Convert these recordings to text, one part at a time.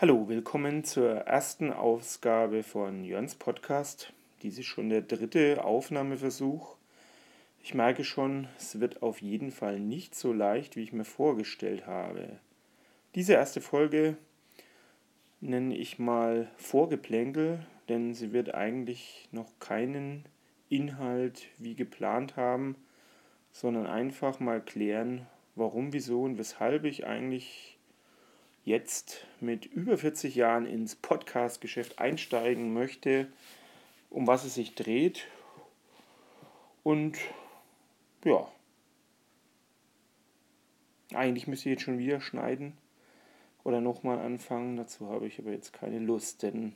Hallo, willkommen zur ersten Ausgabe von Jörns Podcast. Dies ist schon der dritte Aufnahmeversuch. Ich merke schon, es wird auf jeden Fall nicht so leicht, wie ich mir vorgestellt habe. Diese erste Folge nenne ich mal Vorgeplänkel, denn sie wird eigentlich noch keinen Inhalt wie geplant haben, sondern einfach mal klären, warum, wieso und weshalb ich eigentlich jetzt mit über 40 Jahren ins Podcast-Geschäft einsteigen möchte, um was es sich dreht. Und ja, eigentlich müsste ich jetzt schon wieder schneiden oder nochmal anfangen. Dazu habe ich aber jetzt keine Lust, denn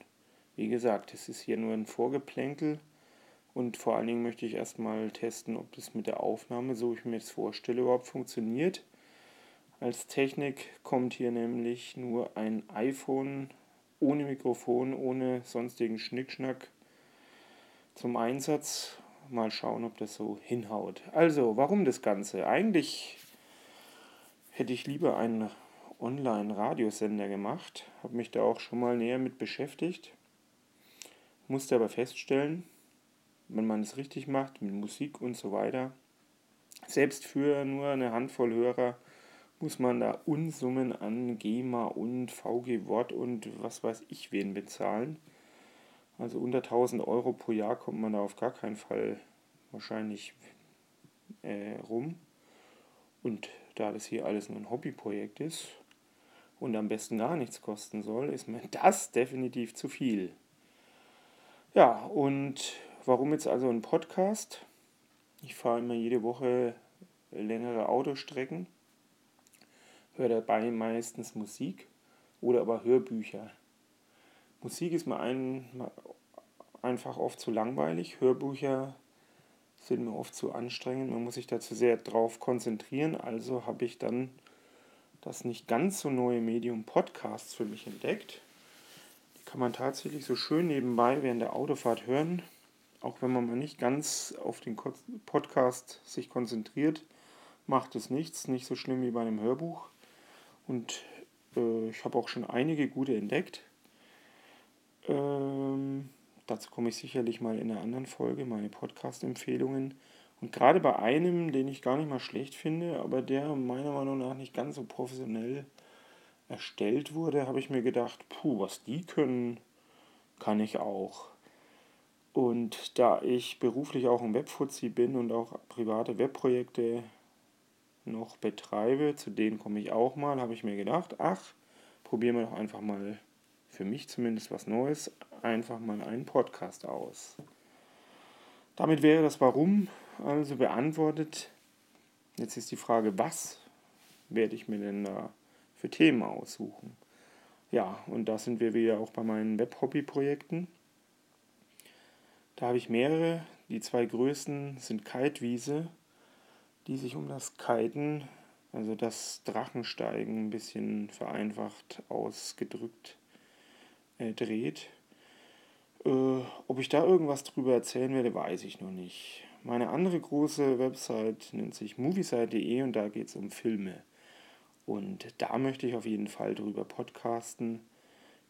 wie gesagt, es ist hier nur ein Vorgeplänkel. Und vor allen Dingen möchte ich erstmal testen, ob das mit der Aufnahme, so ich mir das vorstelle, überhaupt funktioniert. Als Technik kommt hier nämlich nur ein iPhone ohne Mikrofon, ohne sonstigen Schnickschnack zum Einsatz. Mal schauen, ob das so hinhaut. Also, warum das Ganze? Eigentlich hätte ich lieber einen Online-Radiosender gemacht, habe mich da auch schon mal näher mit beschäftigt, musste aber feststellen, wenn man es richtig macht, mit Musik und so weiter, selbst für nur eine Handvoll Hörer, muss man da Unsummen an GEMA und VG Wort und was weiß ich wen bezahlen. Also unter 1000 Euro pro Jahr kommt man da auf gar keinen Fall wahrscheinlich äh, rum. Und da das hier alles nur ein Hobbyprojekt ist und am besten gar nichts kosten soll, ist mir das definitiv zu viel. Ja, und warum jetzt also ein Podcast? Ich fahre immer jede Woche längere Autostrecken höre dabei meistens Musik oder aber Hörbücher. Musik ist mir ein, einfach oft zu langweilig, Hörbücher sind mir oft zu anstrengend, man muss sich dazu sehr drauf konzentrieren, also habe ich dann das nicht ganz so neue Medium Podcasts für mich entdeckt. Die kann man tatsächlich so schön nebenbei während der Autofahrt hören, auch wenn man mal nicht ganz auf den Podcast sich konzentriert, macht es nichts, nicht so schlimm wie bei einem Hörbuch. Und äh, ich habe auch schon einige gute entdeckt. Ähm, dazu komme ich sicherlich mal in einer anderen Folge, meine Podcast-Empfehlungen. Und gerade bei einem, den ich gar nicht mal schlecht finde, aber der meiner Meinung nach nicht ganz so professionell erstellt wurde, habe ich mir gedacht, puh, was die können, kann ich auch. Und da ich beruflich auch ein Webfuzzi bin und auch private Webprojekte noch betreibe, zu denen komme ich auch mal, habe ich mir gedacht, ach, probieren wir doch einfach mal für mich zumindest was Neues, einfach mal einen Podcast aus. Damit wäre das Warum also beantwortet. Jetzt ist die Frage, was werde ich mir denn da für Themen aussuchen? Ja, und da sind wir wieder auch bei meinen Web-Hobby-Projekten. Da habe ich mehrere. Die zwei größten sind Kitewiese die sich um das Kiten, also das Drachensteigen, ein bisschen vereinfacht ausgedrückt äh, dreht. Äh, ob ich da irgendwas drüber erzählen werde, weiß ich noch nicht. Meine andere große Website nennt sich moviesite.de und da geht es um Filme. Und da möchte ich auf jeden Fall drüber podcasten,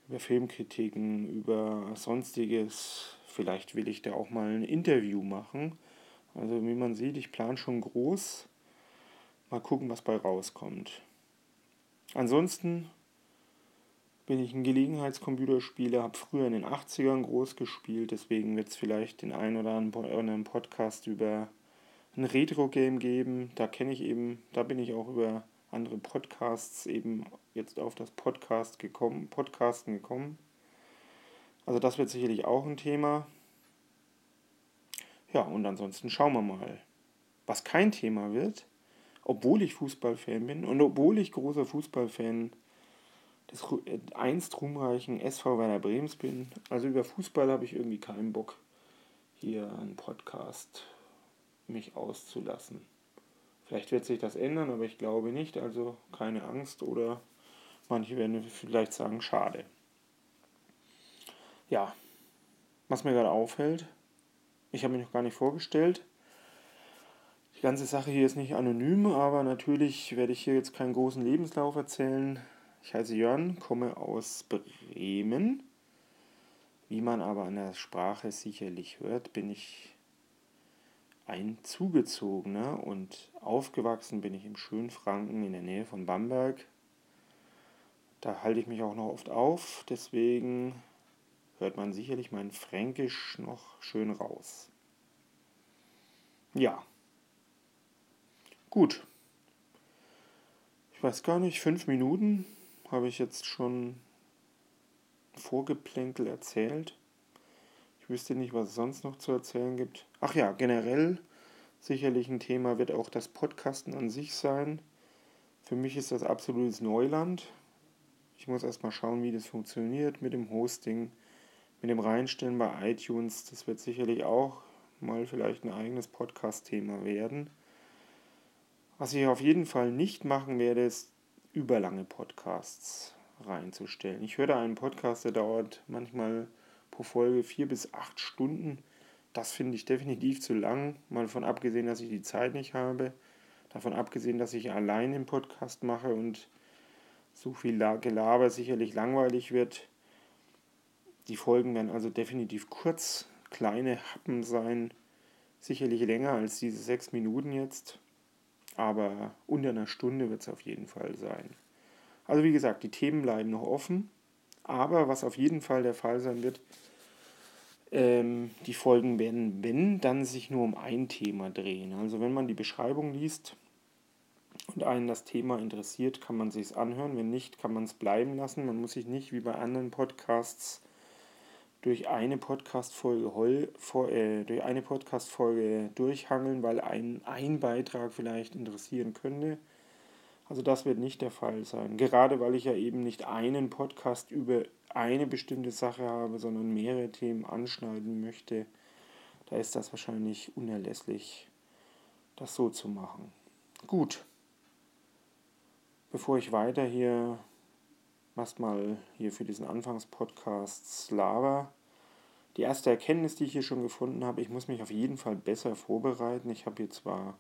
über Filmkritiken, über sonstiges. Vielleicht will ich da auch mal ein Interview machen also wie man sieht, ich plane schon groß. Mal gucken, was bei rauskommt. Ansonsten bin ich ein Gelegenheitscomputerspieler, habe früher in den 80ern groß gespielt, deswegen wird es vielleicht den einen oder anderen Podcast über ein Retro-Game geben. Da kenne ich eben, da bin ich auch über andere Podcasts eben jetzt auf das Podcast gekommen, Podcasten gekommen. Also das wird sicherlich auch ein Thema. Ja, und ansonsten schauen wir mal. Was kein Thema wird, obwohl ich Fußballfan bin und obwohl ich großer Fußballfan des äh, einst ruhmreichen SV Werner Brems bin. Also über Fußball habe ich irgendwie keinen Bock, hier einen Podcast mich auszulassen. Vielleicht wird sich das ändern, aber ich glaube nicht. Also keine Angst oder manche werden vielleicht sagen, schade. Ja, was mir gerade auffällt, ich habe mich noch gar nicht vorgestellt. Die ganze Sache hier ist nicht anonym, aber natürlich werde ich hier jetzt keinen großen Lebenslauf erzählen. Ich heiße Jörn, komme aus Bremen. Wie man aber an der Sprache sicherlich hört, bin ich ein Zugezogener und aufgewachsen bin ich im schönen Franken in der Nähe von Bamberg. Da halte ich mich auch noch oft auf, deswegen hört man sicherlich mein Fränkisch noch schön raus. Ja. Gut. Ich weiß gar nicht, fünf Minuten habe ich jetzt schon Vorgeplänkel erzählt. Ich wüsste nicht, was es sonst noch zu erzählen gibt. Ach ja, generell sicherlich ein Thema wird auch das Podcasten an sich sein. Für mich ist das absolutes Neuland. Ich muss erstmal schauen, wie das funktioniert mit dem Hosting, mit dem Reinstellen bei iTunes. Das wird sicherlich auch mal vielleicht ein eigenes Podcast-Thema werden. Was ich auf jeden Fall nicht machen werde, ist überlange Podcasts reinzustellen. Ich höre da einen Podcast, der dauert manchmal pro Folge vier bis acht Stunden. Das finde ich definitiv zu lang, mal davon abgesehen, dass ich die Zeit nicht habe. Davon abgesehen, dass ich allein den Podcast mache und so viel Gelaber sicherlich langweilig wird. Die Folgen werden also definitiv kurz, kleine Happen sein. Sicherlich länger als diese sechs Minuten jetzt. Aber unter einer Stunde wird es auf jeden Fall sein. Also wie gesagt, die Themen bleiben noch offen, aber was auf jeden Fall der Fall sein wird, ähm, die Folgen werden, wenn, dann sich nur um ein Thema drehen. Also wenn man die Beschreibung liest und einen das Thema interessiert, kann man sich anhören. Wenn nicht, kann man es bleiben lassen. Man muss sich nicht wie bei anderen Podcasts durch eine Podcast-Folge äh, durch eine Podcast-Folge durchhangeln, weil ein, ein Beitrag vielleicht interessieren könnte. Also das wird nicht der Fall sein. Gerade weil ich ja eben nicht einen Podcast über eine bestimmte Sache habe, sondern mehrere Themen anschneiden möchte, da ist das wahrscheinlich unerlässlich, das so zu machen. Gut. Bevor ich weiter hier erstmal hier für diesen Anfangspodcast laber, die erste Erkenntnis, die ich hier schon gefunden habe, ich muss mich auf jeden Fall besser vorbereiten. Ich habe hier zwar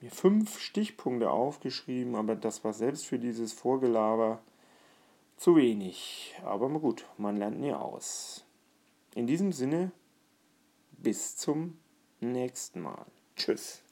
mir fünf Stichpunkte aufgeschrieben, aber das war selbst für dieses Vorgelaber zu wenig. Aber gut, man lernt nie aus. In diesem Sinne, bis zum nächsten Mal. Tschüss.